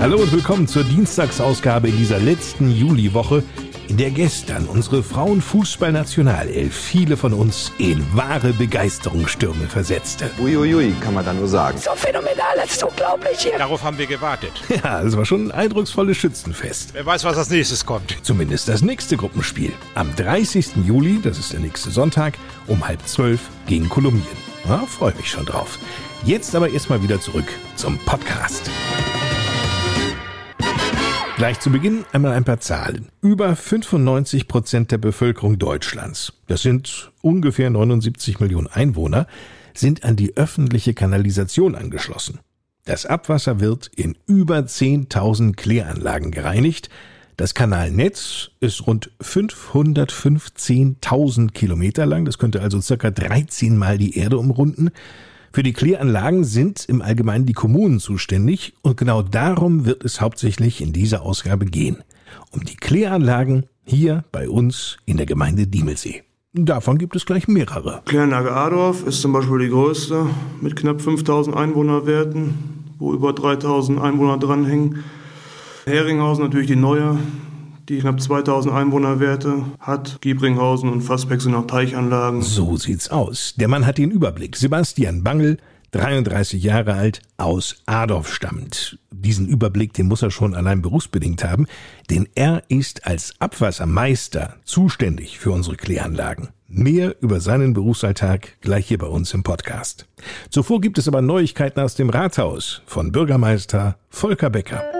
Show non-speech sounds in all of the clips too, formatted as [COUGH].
Hallo und willkommen zur Dienstagsausgabe in dieser letzten Juliwoche, in der gestern unsere Frauenfußballnationalelf viele von uns in wahre Begeisterungsstürme versetzte. Uiuiui, kann man da nur sagen. So phänomenal, das ist unglaublich hier. Darauf haben wir gewartet. [LAUGHS] Ja, es war schon ein eindrucksvolles Schützenfest. Wer weiß, was als nächstes kommt. Zumindest das nächste Gruppenspiel. Am 30. Juli, das ist der nächste Sonntag, um halb zwölf gegen Kolumbien. Ja, freue mich schon drauf. Jetzt aber erstmal wieder zurück zum Podcast. Gleich zu Beginn einmal ein paar Zahlen. Über 95 Prozent der Bevölkerung Deutschlands, das sind ungefähr 79 Millionen Einwohner, sind an die öffentliche Kanalisation angeschlossen. Das Abwasser wird in über 10.000 Kläranlagen gereinigt. Das Kanalnetz ist rund 515.000 Kilometer lang. Das könnte also circa 13 Mal die Erde umrunden. Für die Kläranlagen sind im Allgemeinen die Kommunen zuständig und genau darum wird es hauptsächlich in dieser Ausgabe gehen. Um die Kläranlagen hier bei uns in der Gemeinde Diemelsee. Davon gibt es gleich mehrere. Kläranlage Adorf ist zum Beispiel die größte mit knapp 5000 Einwohnerwerten, wo über 3000 Einwohner dranhängen. Heringhausen natürlich die neue, die knapp 2000 Einwohnerwerte hat. Giebringhausen und Fassbeck sind auch Teichanlagen. So sieht's aus. Der Mann hat den Überblick. Sebastian Bangel, 33 Jahre alt, aus Adorf stammt. Diesen Überblick, den muss er schon allein berufsbedingt haben, denn er ist als Abwassermeister zuständig für unsere Kläranlagen. Mehr über seinen Berufsalltag gleich hier bei uns im Podcast. Zuvor gibt es aber Neuigkeiten aus dem Rathaus von Bürgermeister Volker Becker.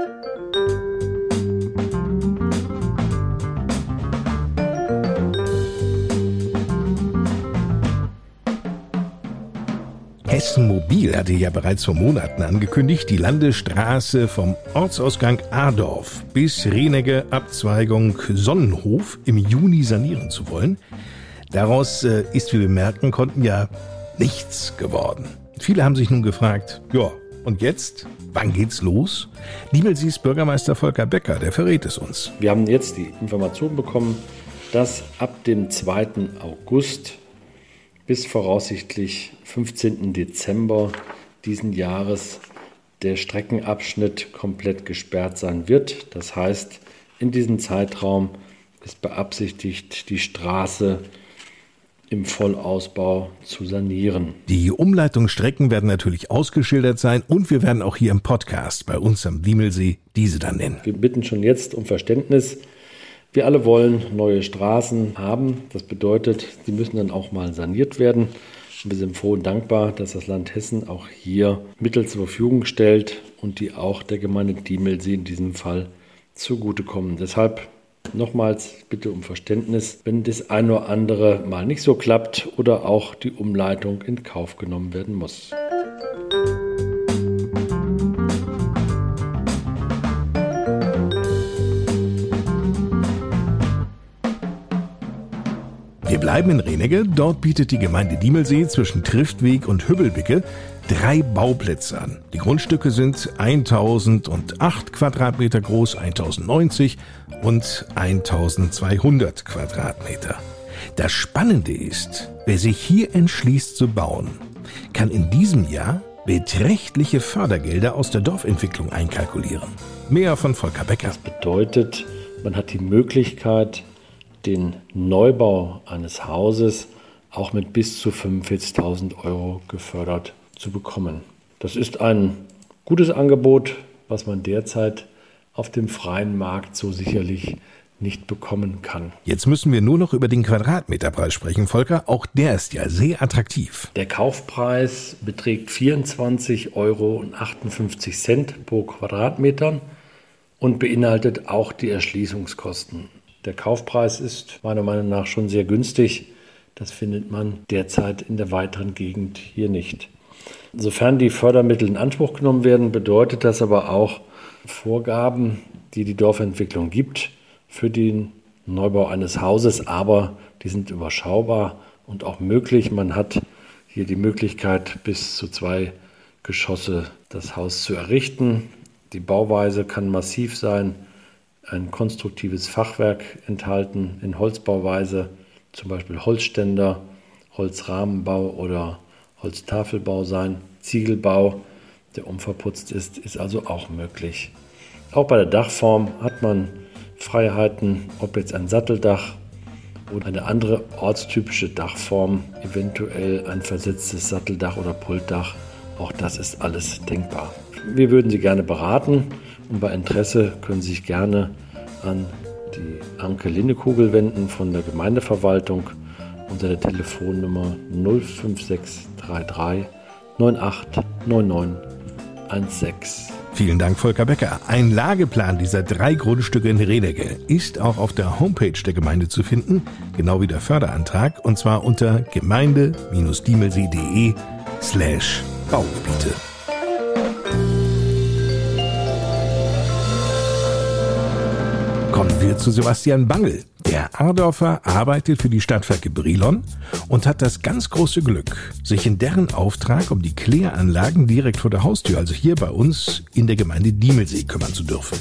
Hessen Mobil hatte ja bereits vor Monaten angekündigt, die Landesstraße vom Ortsausgang Adorf bis Renegge Abzweigung Sonnenhof im Juni sanieren zu wollen. Daraus äh, ist, wie wir merken konnten, ja nichts geworden. Viele haben sich nun gefragt, ja, und jetzt? Wann geht's los? Diemelsees Bürgermeister Volker Becker, der verrät es uns. Wir haben jetzt die Information bekommen, dass ab dem 2. August bis voraussichtlich 15. Dezember diesen Jahres der Streckenabschnitt komplett gesperrt sein wird. Das heißt, in diesem Zeitraum ist beabsichtigt, die Straße im Vollausbau zu sanieren. Die Umleitungsstrecken werden natürlich ausgeschildert sein und wir werden auch hier im Podcast bei uns am Diemelsee diese dann nennen. Wir bitten schon jetzt um Verständnis. Wir alle wollen neue Straßen haben. Das bedeutet, sie müssen dann auch mal saniert werden. Wir sind froh und dankbar, dass das Land Hessen auch hier Mittel zur Verfügung stellt und die auch der Gemeinde Diemelsee in diesem Fall zugutekommen. Deshalb nochmals bitte um Verständnis, wenn das eine oder andere mal nicht so klappt oder auch die Umleitung in Kauf genommen werden muss. Bleiben in Renegge. Dort bietet die Gemeinde Diemelsee zwischen Triftweg und Hübbelbicke drei Bauplätze an. Die Grundstücke sind 1008 Quadratmeter groß, 1090 und 1200 Quadratmeter. Das Spannende ist, wer sich hier entschließt zu bauen, kann in diesem Jahr beträchtliche Fördergelder aus der Dorfentwicklung einkalkulieren. Mehr von Volker Becker. Das bedeutet, man hat die Möglichkeit, den Neubau eines Hauses auch mit bis zu 45.000 Euro gefördert zu bekommen. Das ist ein gutes Angebot, was man derzeit auf dem freien Markt so sicherlich nicht bekommen kann. Jetzt müssen wir nur noch über den Quadratmeterpreis sprechen, Volker. Auch der ist ja sehr attraktiv. Der Kaufpreis beträgt 24,58 Euro pro Quadratmeter und beinhaltet auch die Erschließungskosten. Der Kaufpreis ist meiner Meinung nach schon sehr günstig. Das findet man derzeit in der weiteren Gegend hier nicht. Sofern die Fördermittel in Anspruch genommen werden, bedeutet das aber auch Vorgaben, die die Dorfentwicklung gibt für den Neubau eines Hauses, aber die sind überschaubar und auch möglich. Man hat hier die Möglichkeit, bis zu zwei Geschosse das Haus zu errichten. Die Bauweise kann massiv sein, ein konstruktives Fachwerk enthalten in Holzbauweise, zum Beispiel Holzständer, Holzrahmenbau oder Holztafelbau sein. Ziegelbau, der unverputzt ist, ist also auch möglich. Auch bei der Dachform hat man Freiheiten, ob jetzt ein Satteldach oder eine andere ortstypische Dachform, eventuell ein versetztes Satteldach oder Pultdach. Auch das ist alles denkbar. Wir würden Sie gerne beraten und bei Interesse können Sie sich gerne an die Anke Linnekugel wenden von der Gemeindeverwaltung unter der Telefonnummer 05633 989916. Vielen Dank, Volker Becker. Ein Lageplan dieser drei Grundstücke in Redecke ist auch auf der Homepage der Gemeinde zu finden, genau wie der Förderantrag, und zwar unter gemeinde-diemelsee.de slash Baugebiete. Kommen wir zu Sebastian Bangel. Der Ardorfer arbeitet für die Stadtwerke Brilon und hat das ganz große Glück, sich in deren Auftrag um die Kläranlagen direkt vor der Haustür, also hier bei uns in der Gemeinde Diemelsee, kümmern zu dürfen.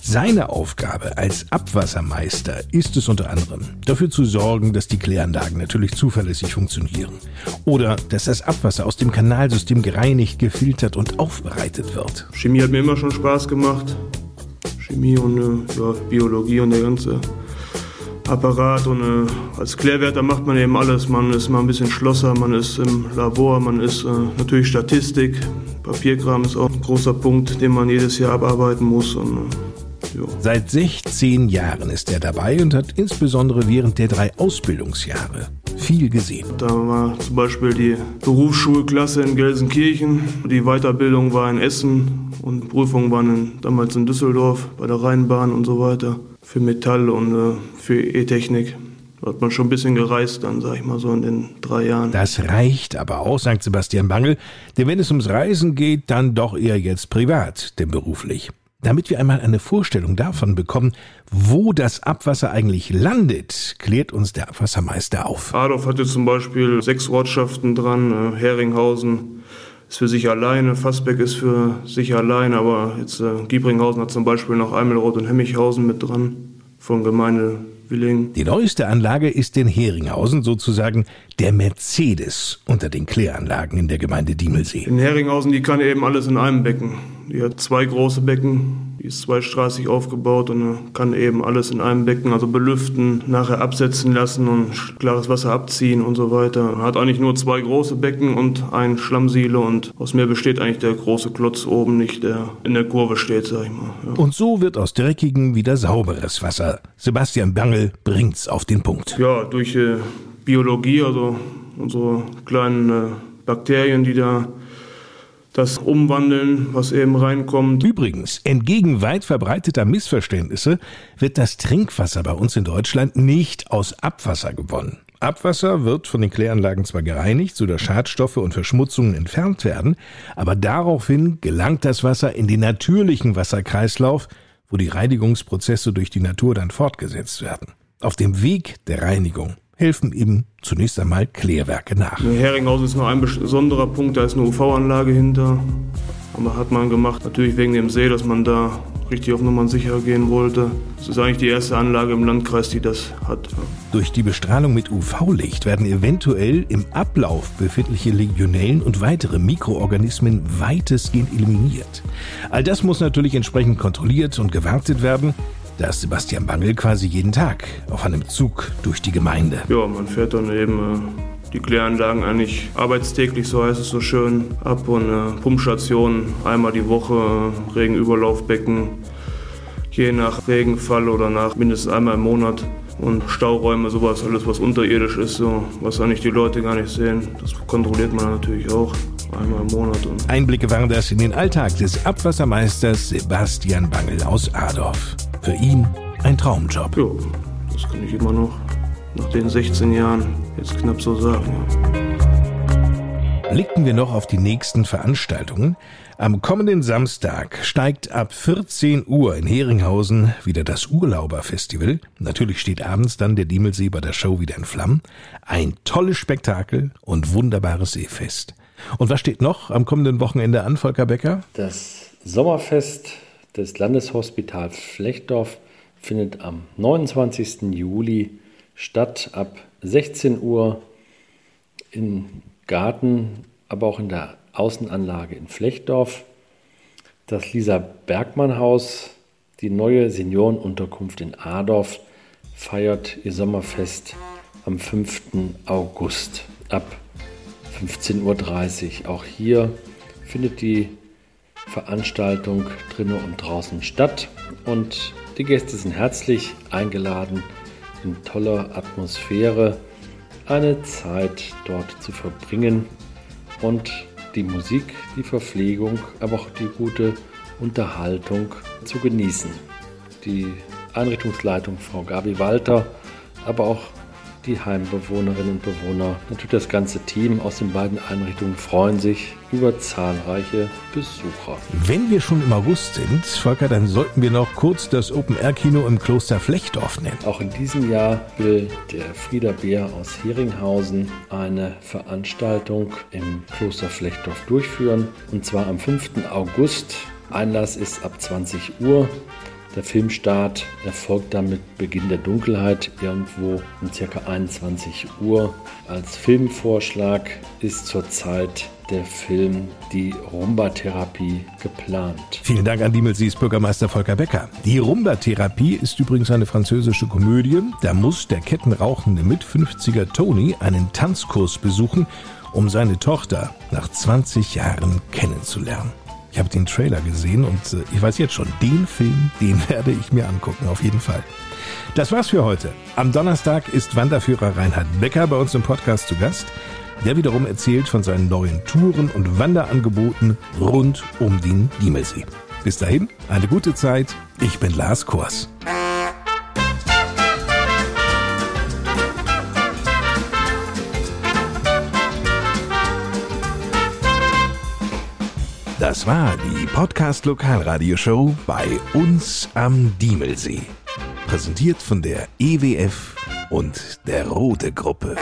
Seine Aufgabe als Abwassermeister ist es unter anderem, dafür zu sorgen, dass die Kläranlagen natürlich zuverlässig funktionieren oder dass das Abwasser aus dem Kanalsystem gereinigt, gefiltert und aufbereitet wird. Chemie hat mir immer schon Spaß gemacht. Chemie und äh, ja, Biologie und der ganze Apparat. Und äh, als Klärwärter macht man eben alles. Man ist mal ein bisschen Schlosser, man ist im Labor, man ist äh, natürlich Statistik. Papierkram ist auch ein großer Punkt, den man jedes Jahr abarbeiten muss. Und, ja. Seit 16 Jahren ist er dabei und hat insbesondere während der drei Ausbildungsjahre viel gesehen. Da war zum Beispiel die Berufsschulklasse in Gelsenkirchen, die Weiterbildung war in Essen und Prüfungen waren in, damals in Düsseldorf bei der Rheinbahn und so weiter für Metall und äh, für E-Technik. Da hat man schon ein bisschen gereist dann, sag ich mal so, in den drei Jahren. Das reicht aber auch, sagt Sebastian Bangel, denn wenn es ums Reisen geht, dann doch eher jetzt privat, denn beruflich. Damit wir einmal eine Vorstellung davon bekommen, wo das Abwasser eigentlich landet, klärt uns der Abwassermeister auf. Adolf hatte zum Beispiel sechs Ortschaften dran, äh, Heringhausen ist für sich alleine, Fassbeck ist für sich alleine, aber jetzt äh, Giebringhausen hat zum Beispiel noch Eimelroth und Hemmichhausen mit dran von Gemeinde Willing. Die neueste Anlage ist in Heringhausen sozusagen der Mercedes unter den Kläranlagen in der Gemeinde Diemelsee. In Heringhausen, die kann eben alles in einem Becken. Die hat zwei große Becken, die ist zweistraßig aufgebaut und kann eben alles in einem Becken, also belüften, nachher absetzen lassen und klares Wasser abziehen und so weiter. Hat eigentlich nur zwei große Becken und ein Schlammsiele und aus mir besteht eigentlich der große Klotz oben nicht, der in der Kurve steht, sag ich mal. Ja. Und so wird aus dreckigem wieder sauberes Wasser. Sebastian Bangel bringt's auf den Punkt. Ja, durch äh, Biologie, also unsere kleinen äh, Bakterien, die da das umwandeln, was eben reinkommt. Übrigens, entgegen weit verbreiteter Missverständnisse wird das Trinkwasser bei uns in Deutschland nicht aus Abwasser gewonnen. Abwasser wird von den Kläranlagen zwar gereinigt, sodass Schadstoffe und Verschmutzungen entfernt werden, aber daraufhin gelangt das Wasser in den natürlichen Wasserkreislauf, wo die Reinigungsprozesse durch die Natur dann fortgesetzt werden. Auf dem Weg der Reinigung helfen ihm zunächst einmal Klärwerke nach. Heringhausen ist noch ein besonderer Punkt, da ist eine UV-Anlage hinter. Aber hat man gemacht, natürlich wegen dem See, dass man da richtig auf Nummern sicher gehen wollte. Das ist eigentlich die erste Anlage im Landkreis, die das hat. Durch die Bestrahlung mit UV-Licht werden eventuell im Ablauf befindliche Legionellen und weitere Mikroorganismen weitestgehend eliminiert. All das muss natürlich entsprechend kontrolliert und gewartet werden. Da ist Sebastian Bangel quasi jeden Tag auf einem Zug durch die Gemeinde. Ja, man fährt dann eben äh, die Kläranlagen eigentlich arbeitstäglich, so heißt es so schön, ab und äh, Pumpstationen einmal die Woche, äh, Regenüberlaufbecken, je nach Regenfall oder nach mindestens einmal im Monat. Und Stauräume, sowas, alles was unterirdisch ist, so, was eigentlich die Leute gar nicht sehen, das kontrolliert man natürlich auch einmal im Monat. Einblicke waren das in den Alltag des Abwassermeisters Sebastian Bangel aus Adorf. Für ihn ein Traumjob. Ja, das kann ich immer noch nach den 16 Jahren jetzt knapp so sagen. blicken wir noch auf die nächsten Veranstaltungen. Am kommenden Samstag steigt ab 14 Uhr in Heringhausen wieder das Urlauberfestival. Natürlich steht abends dann der Diemelsee bei der Show wieder in Flammen. Ein tolles Spektakel und wunderbares Seefest. Und was steht noch am kommenden Wochenende an, Volker Becker? Das Sommerfest des Landeshospitals Flechtdorf findet am 29. Juli statt ab 16 Uhr im Garten, aber auch in der Außenanlage in Flechtdorf. Das Lisa Bergmann Haus, die neue Seniorenunterkunft in Adorf, feiert ihr Sommerfest am 5. August ab 15.30 Uhr. Auch hier findet die Veranstaltung drinnen und draußen statt und die Gäste sind herzlich eingeladen, in toller Atmosphäre eine Zeit dort zu verbringen und die Musik, die Verpflegung, aber auch die gute Unterhaltung zu genießen. Die Einrichtungsleitung Frau Gabi Walter, aber auch die Heimbewohnerinnen und Bewohner, natürlich das ganze Team aus den beiden Einrichtungen freuen sich über zahlreiche Besucher. Wenn wir schon im August sind, Volker, dann sollten wir noch kurz das Open-Air-Kino im Kloster Flechtdorf nennen. Auch in diesem Jahr will der Frieder Bär aus Heringhausen eine Veranstaltung im Kloster Flechtdorf durchführen. Und zwar am 5. August. Einlass ist ab 20 Uhr. Der Filmstart erfolgt dann mit Beginn der Dunkelheit irgendwo um ca. 21 Uhr. Als Filmvorschlag ist zurzeit der Film Die Rumba-Therapie geplant. Vielen Dank an Diemelsees Bürgermeister Volker Becker. Die Rumba-Therapie ist übrigens eine französische Komödie. Da muss der kettenrauchende Mit-50er Tony einen Tanzkurs besuchen, um seine Tochter nach 20 Jahren kennenzulernen. Ich habe den Trailer gesehen und äh, ich weiß jetzt schon, den Film, den [LAUGHS] werde ich mir angucken, auf jeden Fall. Das war's für heute. Am Donnerstag ist Wanderführer Reinhard Becker bei uns im Podcast zu Gast. Der wiederum erzählt von seinen neuen Touren und Wanderangeboten rund um den Diemelsee. Bis dahin, eine gute Zeit. Ich bin Lars Kors. Das war die Podcast Lokalradioshow bei uns am Diemelsee. Präsentiert von der EWF und der Rote Gruppe.